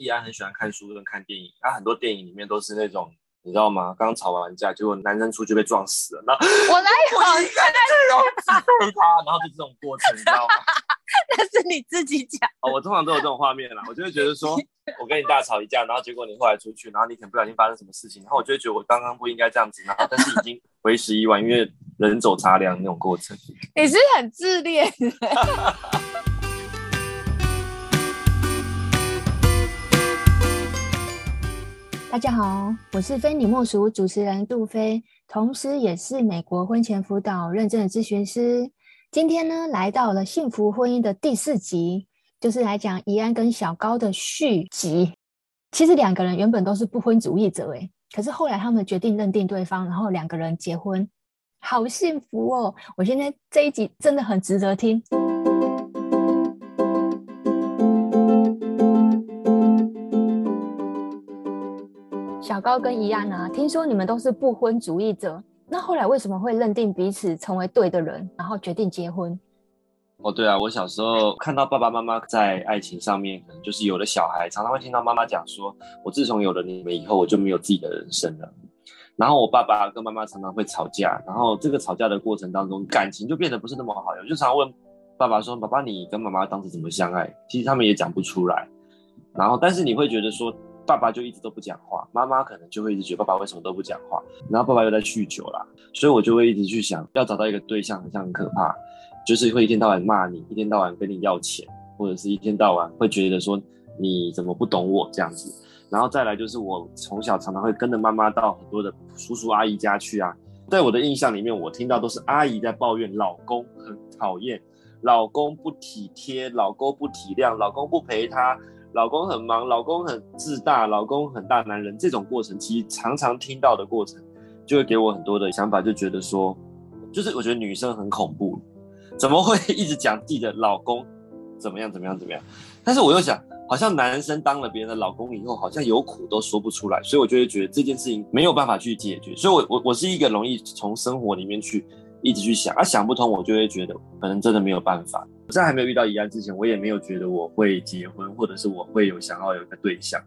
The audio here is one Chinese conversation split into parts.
易安很喜欢看书跟看电影，他很多电影里面都是那种。你知道吗？刚吵完架，结果男生出去被撞死了。那我哪有？我应该这种然后就这种过程，你知道吗？那是你自己讲。哦，我通常都有这种画面啦。我就会觉得说，我跟你大吵一架，然后结果你后来出去，然后你可能不小心发生什么事情，然后我就会觉得我刚刚不应该这样子，然后但是已经为时已晚，因为人走茶凉那种过程。你是很自恋。大家好，我是非你莫属主持人杜菲，同时也是美国婚前辅导认证的咨询师。今天呢，来到了幸福婚姻的第四集，就是来讲怡安跟小高的续集。其实两个人原本都是不婚主义者，诶，可是后来他们决定认定对方，然后两个人结婚，好幸福哦！我现在这一集真的很值得听。高跟怡安啊，听说你们都是不婚主义者，那后来为什么会认定彼此成为对的人，然后决定结婚？哦，对啊，我小时候看到爸爸妈妈在爱情上面，可能就是有了小孩，常常会听到妈妈讲说：“我自从有了你们以后，我就没有自己的人生了。”然后我爸爸跟妈妈常常会吵架，然后这个吵架的过程当中，感情就变得不是那么好。我就常问爸爸说：“爸爸，你跟妈妈当时怎么相爱？”其实他们也讲不出来。然后，但是你会觉得说。爸爸就一直都不讲话，妈妈可能就会一直觉得爸爸为什么都不讲话，然后爸爸又在酗酒啦，所以我就会一直去想要找到一个对象，好像很可怕，就是会一天到晚骂你，一天到晚跟你要钱，或者是一天到晚会觉得说你怎么不懂我这样子，然后再来就是我从小常常会跟着妈妈到很多的叔叔阿姨家去啊，在我的印象里面，我听到都是阿姨在抱怨老公很讨厌，老公不体贴，老公不体谅，老公不陪她。老公很忙，老公很自大，老公很大男人，这种过程其实常常听到的过程，就会给我很多的想法，就觉得说，就是我觉得女生很恐怖，怎么会一直讲自己的老公怎么样怎么样怎么样？但是我又想，好像男生当了别人的老公以后，好像有苦都说不出来，所以我就会觉得这件事情没有办法去解决，所以我我我是一个容易从生活里面去一直去想，啊想不通，我就会觉得可能真的没有办法。在还没有遇到怡安之前，我也没有觉得我会结婚，或者是我会有想要有一个对象。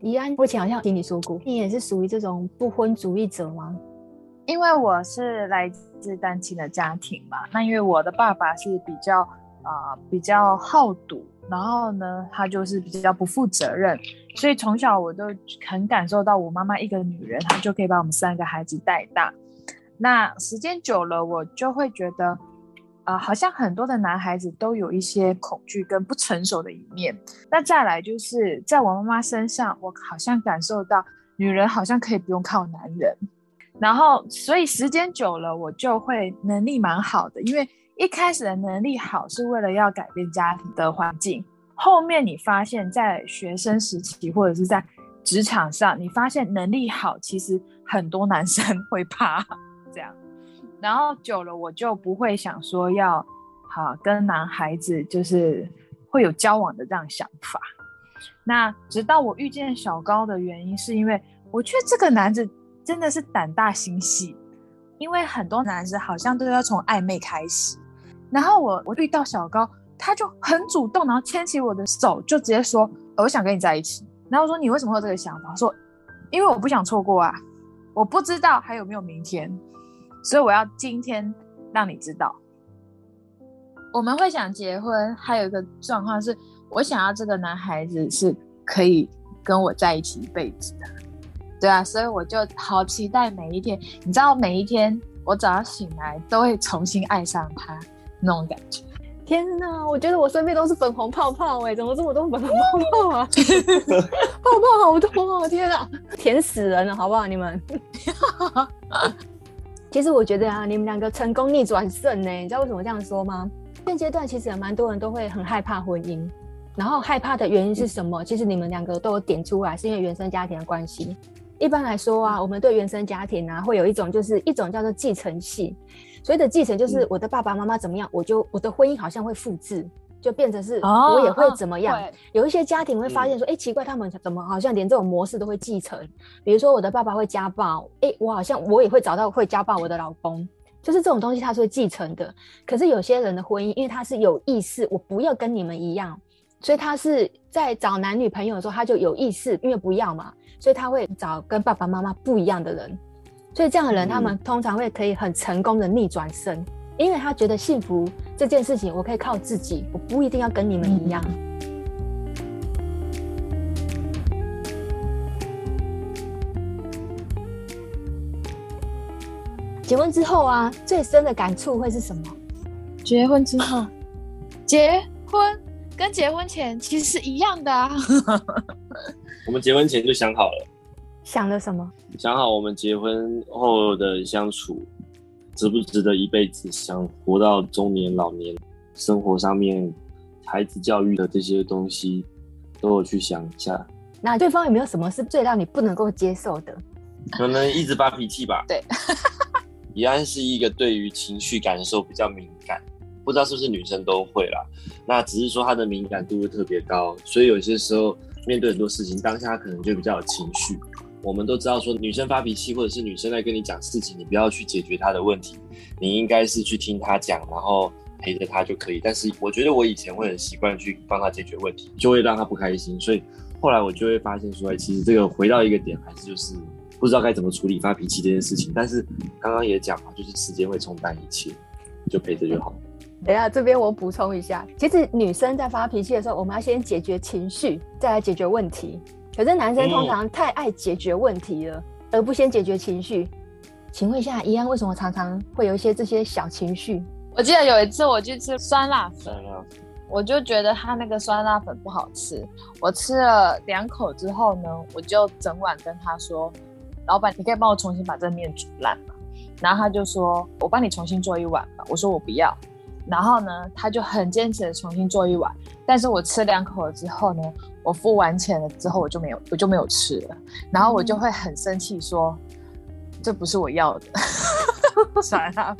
怡安，我以前好像听你说过，你也是属于这种不婚主义者吗？因为我是来自单亲的家庭嘛，那因为我的爸爸是比较啊、呃、比较好赌，然后呢，他就是比较不负责任，所以从小我都很感受到我妈妈一个女人，她就可以把我们三个孩子带大。那时间久了，我就会觉得。啊、好像很多的男孩子都有一些恐惧跟不成熟的一面。那再来就是在我妈妈身上，我好像感受到女人好像可以不用靠男人。然后，所以时间久了，我就会能力蛮好的。因为一开始的能力好是为了要改变家庭的环境，后面你发现，在学生时期或者是在职场上，你发现能力好，其实很多男生 会怕。然后久了，我就不会想说要好跟男孩子就是会有交往的这样想法。那直到我遇见小高的原因，是因为我觉得这个男子真的是胆大心细。因为很多男生好像都要从暧昧开始，然后我我遇到小高，他就很主动，然后牵起我的手，就直接说我想跟你在一起。然后我说你为什么会有这个想法？说因为我不想错过啊，我不知道还有没有明天。所以我要今天让你知道，我们会想结婚，还有一个状况是，我想要这个男孩子是可以跟我在一起一辈子的，对啊，所以我就好期待每一天。你知道，每一天我早上醒来都会重新爱上他那种感觉。天哪，我觉得我身边都是粉红泡泡哎，怎么这么多粉红泡泡啊？泡泡好多哦！天哪，甜死人了，好不好？你们。其实我觉得啊，你们两个成功逆转胜呢，你知道为什么这样说吗？现阶段其实有蛮多人都会很害怕婚姻，然后害怕的原因是什么？其实你们两个都有点出来，是因为原生家庭的关系。一般来说啊，我们对原生家庭啊，会有一种就是一种叫做继承系，所谓的继承就是我的爸爸妈妈怎么样，我就我的婚姻好像会复制。就变成是，我也会怎么样？有一些家庭会发现说，哎、嗯欸，奇怪，他们怎么好像连这种模式都会继承？比如说，我的爸爸会家暴，哎、欸，我好像我也会找到会家暴我的老公，就是这种东西，他是会继承的。可是有些人的婚姻，因为他是有意识，我不要跟你们一样，所以他是在找男女朋友的时候，他就有意识，因为不要嘛，所以他会找跟爸爸妈妈不一样的人。所以这样的人，他们通常会可以很成功的逆转身，因为他觉得幸福这件事情，我可以靠自己，我不一定要跟你们一样。结婚之后啊，最深的感触会是什么？结婚之后，结婚跟结婚前其实是一样的啊。我们结婚前就想好了，想了什么？想好我们结婚后的相处，值不值得一辈子？想活到中年、老年，生活上面、孩子教育的这些东西，都有去想一下。那对方有没有什么是最让你不能够接受的？可能一直发脾气吧。对。怡安是一个对于情绪感受比较敏感，不知道是不是女生都会啦。那只是说她的敏感度会特别高，所以有些时候面对很多事情，当下可能就比较有情绪。我们都知道说，女生发脾气或者是女生在跟你讲事情，你不要去解决她的问题，你应该是去听她讲，然后陪着她就可以。但是我觉得我以前会很习惯去帮她解决问题，就会让她不开心。所以后来我就会发现说，其实这个回到一个点，还是就是。不知道该怎么处理发脾气这件事情，但是刚刚也讲嘛，就是时间会冲淡一切，就陪着就好。等下，这边我补充一下，其实女生在发脾气的时候，我们要先解决情绪，再来解决问题。可是男生通常太爱解决问题了，嗯、而不先解决情绪。请问一下，怡安为什么常常会有一些这些小情绪？我记得有一次我去吃酸辣粉，我就觉得他那个酸辣粉不好吃，我吃了两口之后呢，我就整晚跟他说。老板，你可以帮我重新把这面煮烂吗？然后他就说：“我帮你重新做一碗吧。”我说：“我不要。”然后呢，他就很坚持的重新做一碗。但是我吃两口了之后呢，我付完钱了之后，我就没有，我就没有吃了。然后我就会很生气，说：“嗯、这不是我要的。”算了。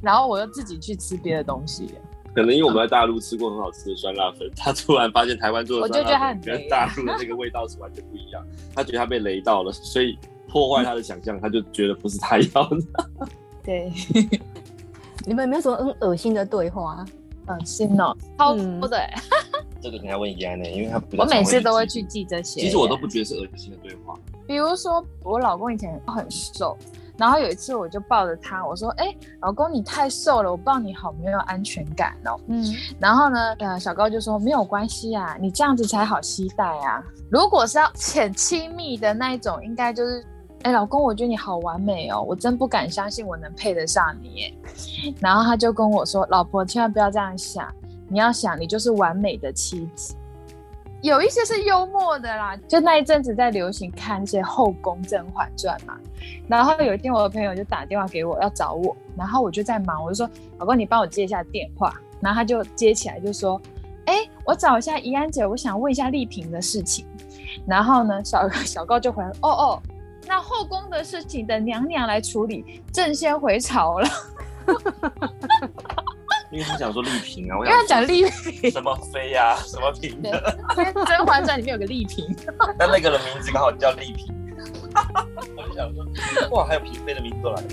然后我又自己去吃别的东西。可能因为我们在大陆吃过很好吃的酸辣粉，他突然发现台湾做的酸辣粉跟大陆的那个味道是完全不一样，他觉得他被雷到了，所以破坏他的想象，他就觉得不是他要的。对，你们有没有什么很恶心的对话？恶心哦，超多的。这个等下问怡安呢，因为他我每次都会去记这些。其实我都不觉得是恶心的对话。比如说我老公以前很瘦。然后有一次，我就抱着他，我说：“哎、欸，老公，你太瘦了，我抱你好没有安全感哦。”嗯，然后呢，呃，小高就说：“没有关系啊，你这样子才好期待啊。如果是要浅亲密的那一种，应该就是，哎、老公，我觉得你好完美哦，我真不敢相信我能配得上你耶。”然后他就跟我说：“老婆，千万不要这样想，你要想，你就是完美的妻子。”有一些是幽默的啦，就那一阵子在流行看一些《后宫甄嬛传》嘛，然后有一天我的朋友就打电话给我要找我，然后我就在忙，我就说老公你帮我接一下电话，然后他就接起来就说，哎，我找一下怡安姐，我想问一下丽萍的事情，然后呢小 小高就回来，哦哦，那后宫的事情等娘娘来处理，朕先回朝了。因为他想说丽嫔啊，我因为他讲丽嫔什么妃呀、啊，什么嫔的。因为《甄嬛传》里面有个丽嫔，那那个人名字刚好叫丽嫔。我就想说，哇，还有嫔妃的名字都来了。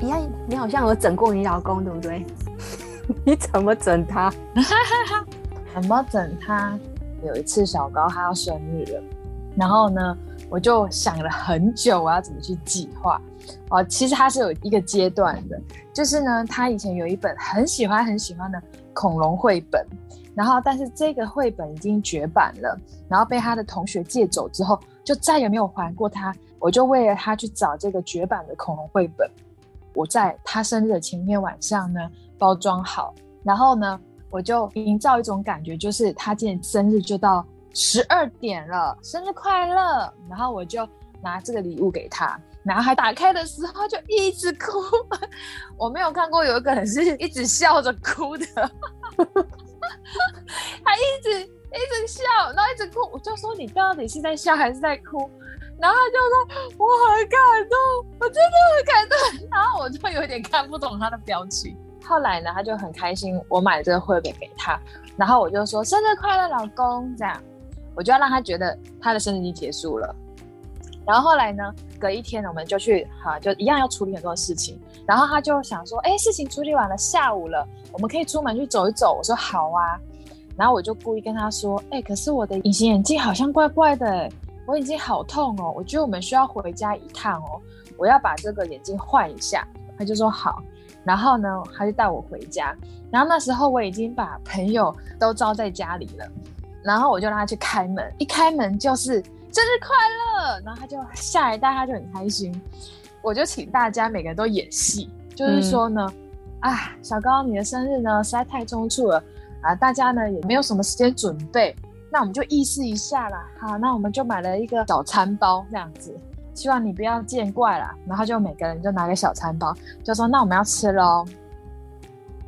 你看，你好像有整过你老公，对不对？你怎么整他？怎么整他？有一次小高他要生日了，然后呢？我就想了很久，我要怎么去计划哦。其实他是有一个阶段的，就是呢，他以前有一本很喜欢很喜欢的恐龙绘本，然后但是这个绘本已经绝版了，然后被他的同学借走之后，就再也没有还过他。我就为了他去找这个绝版的恐龙绘本，我在他生日的前一天晚上呢，包装好，然后呢，我就营造一种感觉，就是他今天生日就到。十二点了，生日快乐！然后我就拿这个礼物给他，然后还打开的时候就一直哭。我没有看过有一个人是一直笑着哭的，他一直一直笑，然后一直哭。我就说，你到底是在笑还是在哭？然后他就说，我很感动，我真的很感动。然后我就有点看不懂他的表情。后来呢，他就很开心，我买了这个绘本给他，然后我就说生日快乐，老公，这样。我就要让他觉得他的生日已经结束了，然后后来呢，隔一天我们就去哈，就一样要处理很多事情。然后他就想说，哎，事情处理完了，下午了，我们可以出门去走一走。我说好啊。然后我就故意跟他说，哎，可是我的隐形眼镜好像怪怪的，我眼睛好痛哦，我觉得我们需要回家一趟哦，我要把这个眼镜换一下。他就说好。然后呢，他就带我回家。然后那时候我已经把朋友都招在家里了，然后我就让他去开门，一开门就是生日快乐，然后他就吓一大，他就很开心。我就请大家每个人都演戏，就是说呢，啊、嗯，小高你的生日呢实在太匆促了啊，大家呢也没有什么时间准备，那我们就意思一下啦。好，那我们就买了一个早餐包这样子。希望你不要见怪了，然后就每个人就拿个小餐包，就说那我们要吃喽。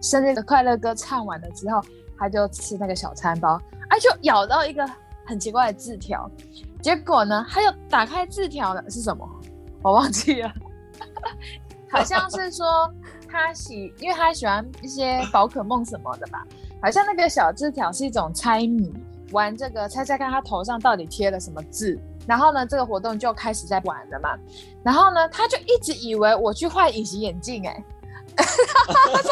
生日的快乐歌唱完了之后，他就吃那个小餐包，哎，就咬到一个很奇怪的字条，结果呢，他又打开字条的是什么？我忘记了，好像是说他喜，因为他喜欢一些宝可梦什么的吧，好像那个小字条是一种猜谜，玩这个猜猜看他头上到底贴了什么字。然后呢，这个活动就开始在玩了嘛。然后呢，他就一直以为我去换隐形眼镜，哎，他说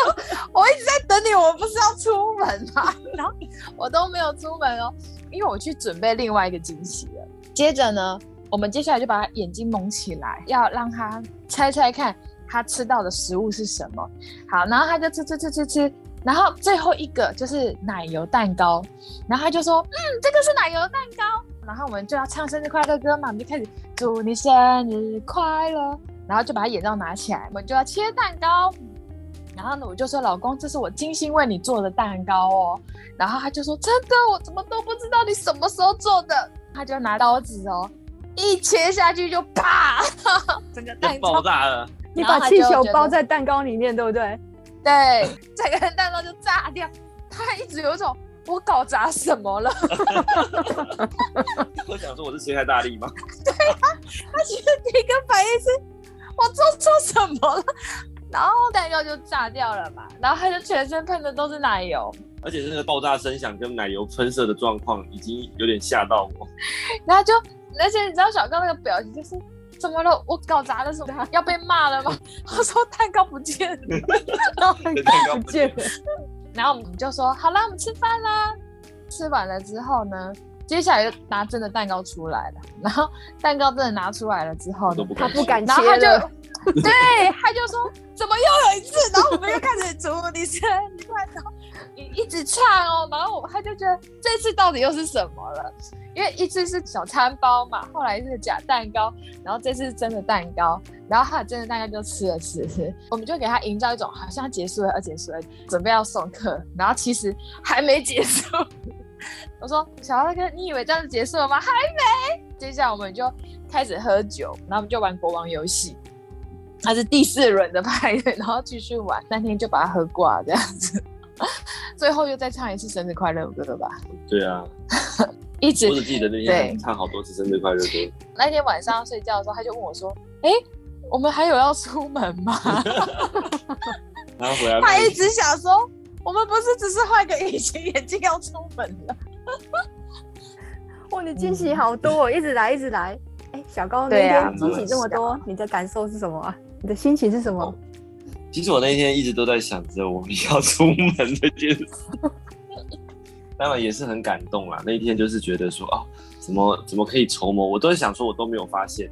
我一直在等你，我不是要出门吗？然后我都没有出门哦，因为我去准备另外一个惊喜了。接着呢，我们接下来就把他眼睛蒙起来，要让他猜猜看他吃到的食物是什么。好，然后他就吃吃吃吃吃，然后最后一个就是奶油蛋糕，然后他就说，嗯，这个是奶油蛋糕。然后我们就要唱生日快乐歌嘛，我们就开始祝你生日快乐，然后就把他眼罩拿起来，我们就要切蛋糕。然后呢，我就说老公，这是我精心为你做的蛋糕哦。然后他就说真的，我怎么都不知道你什么时候做的。他就拿刀子哦，一切下去就啪，整个蛋糕爆炸了。你把气球包在蛋糕里面，对不对？对，整个蛋糕就炸掉。他一直有一种。我搞砸什么了？我想说我是切太大力吗？对啊，他其实第一个反应是我做错什么了，然后蛋糕就炸掉了嘛，然后他就全身喷的都是奶油，而且那个爆炸声响跟奶油喷射的状况已经有点吓到我，然后就而且你知道小刚那个表情就是怎么了？我搞砸了什么？要被骂了吗？他说蛋糕不见了，然后蛋糕不见了。然后我们就说好啦，我们吃饭啦。吃完了之后呢，接下来就拿真的蛋糕出来了。然后蛋糕真的拿出来了之后呢，他不敢切，然后他就 对，他就说怎么又有一次？然后我们又开始祝你生你快乐，一一直唱哦。然后我他就觉得这次到底又是什么了？因为一次是小餐包嘛，后来是假蛋糕，然后这次是真的蛋糕，然后他真的蛋糕就吃了吃吃，我们就给他营造一种好像结束了，而结束了，准备要送客，然后其实还没结束。我说小大哥，你以为这样子结束了吗？还没。接下来我们就开始喝酒，然后我们就玩国王游戏，他是第四轮的派对，然后继续玩，那天就把他喝挂这样子，最后又再唱一次生日快乐歌吧。对啊。一直我只记得那天唱好多次生日快乐歌。那天晚上睡觉的时候，他就问我说：“哎、欸，我们还有要出门吗？”然后回来，他一直想说：“我们不是只是换个隐形眼镜要出门了。”哇，你惊喜好多，哦，一直来，一直来。哎、欸，小高那天惊喜这么多，啊，你的感受是什么啊？你的心情是什么？哦，其实我那天一直都在想着我们要出门这件事。当然也是很感动啦。那一天就是觉得说啊，怎么怎么可以筹谋？我都在想说，我都没有发现。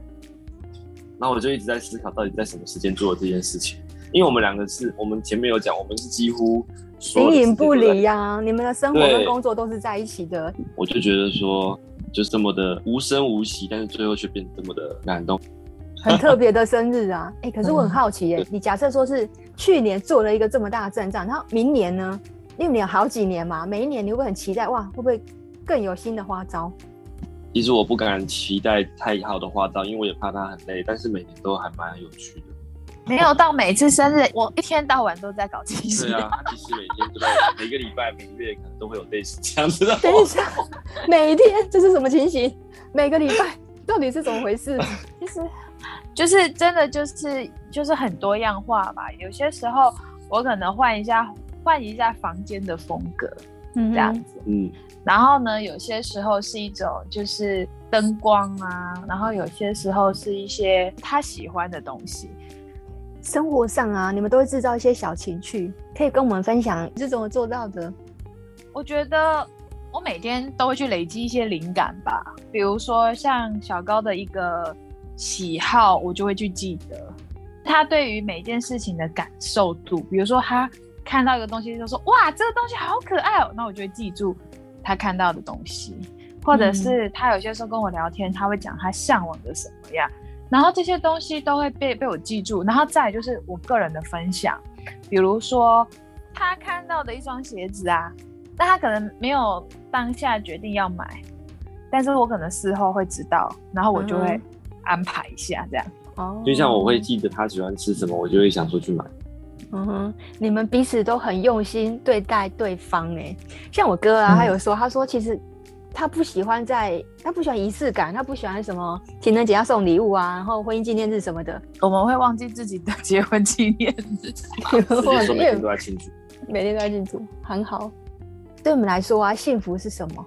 那我就一直在思考，到底在什么时间做的这件事情？因为我们两个是我们前面有讲，我们是几乎形影不离呀。你们的生活跟工作都是在一起的。我就觉得说，就是这么的无声无息，但是最后却变得这么的感动。很 特别的生日啊！哎、欸，可是我很好奇耶、欸，你假设说是去年做了一个这么大的阵仗，然后明年呢？因为你有好几年嘛，每一年你会不会很期待哇？会不会更有新的花招？其实我不敢期待太好的花招，因为我也怕它很累。但是每年都还蛮有趣的。没有到每次生日，我一天到晚都在搞惊喜。对啊，其实每天都在，每个礼拜、每个月可能都会有类似这样子的。等一下，每一天这是什么情形？每个礼拜到底是怎么回事？其实就是真的就是就是很多样化吧。有些时候我可能换一下。换一下房间的风格，嗯，这样子，嗯，然后呢，有些时候是一种就是灯光啊，然后有些时候是一些他喜欢的东西。生活上啊，你们都会制造一些小情趣，可以跟我们分享是怎么做到的？我觉得我每天都会去累积一些灵感吧，比如说像小高的一个喜好，我就会去记得他对于每件事情的感受度。比如说他看到一个东西，就说：“哇，这个东西好可爱哦！”那我就会记住他看到的东西，或者是他有些时候跟我聊天，他会讲他向往的什么呀。然后这些东西都会被被我记住，然后再来就是我个人的分享，比如说他看到的一双鞋子啊，但他可能没有当下决定要买，但是我可能事后会知道，然后我就会安排一下这样。哦，就像我会记得他喜欢吃什么，我就会想出去买。嗯哼，你们彼此都很用心对待对方哎，像我哥啊，他有说，他说其实。他不喜欢在，他不喜欢仪式感，他不喜欢什么情人节要送礼物啊，然后婚姻纪念日什么的，我们会忘记自己的结婚纪念日，每天都 在庆祝，每天都在庆祝，很好。对我们来说啊，幸福是什么？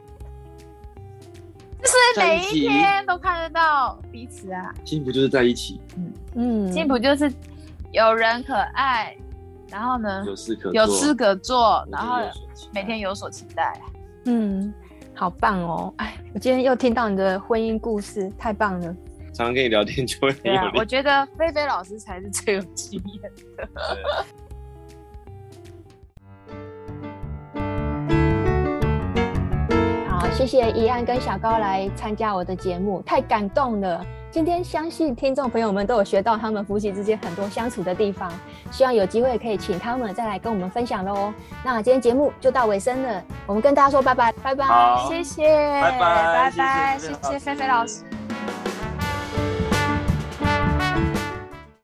就是每一天都看得到彼此啊。幸福就是在一起，嗯嗯，幸福就是有人可爱，然后呢，有事可做，有事可做，然后每天有所期待，嗯。好棒哦！哎，我今天又听到你的婚姻故事，太棒了。常常跟你聊天就会我觉得菲菲老师才是最有经验的。谢谢怡安跟小高来参加我的节目，太感动了。今天相信听众朋友们都有学到他们夫妻之间很多相处的地方，希望有机会可以请他们再来跟我们分享喽。那今天节目就到尾声了，我们跟大家说拜拜，拜拜，谢谢，拜拜，拜拜，谢谢菲菲老师。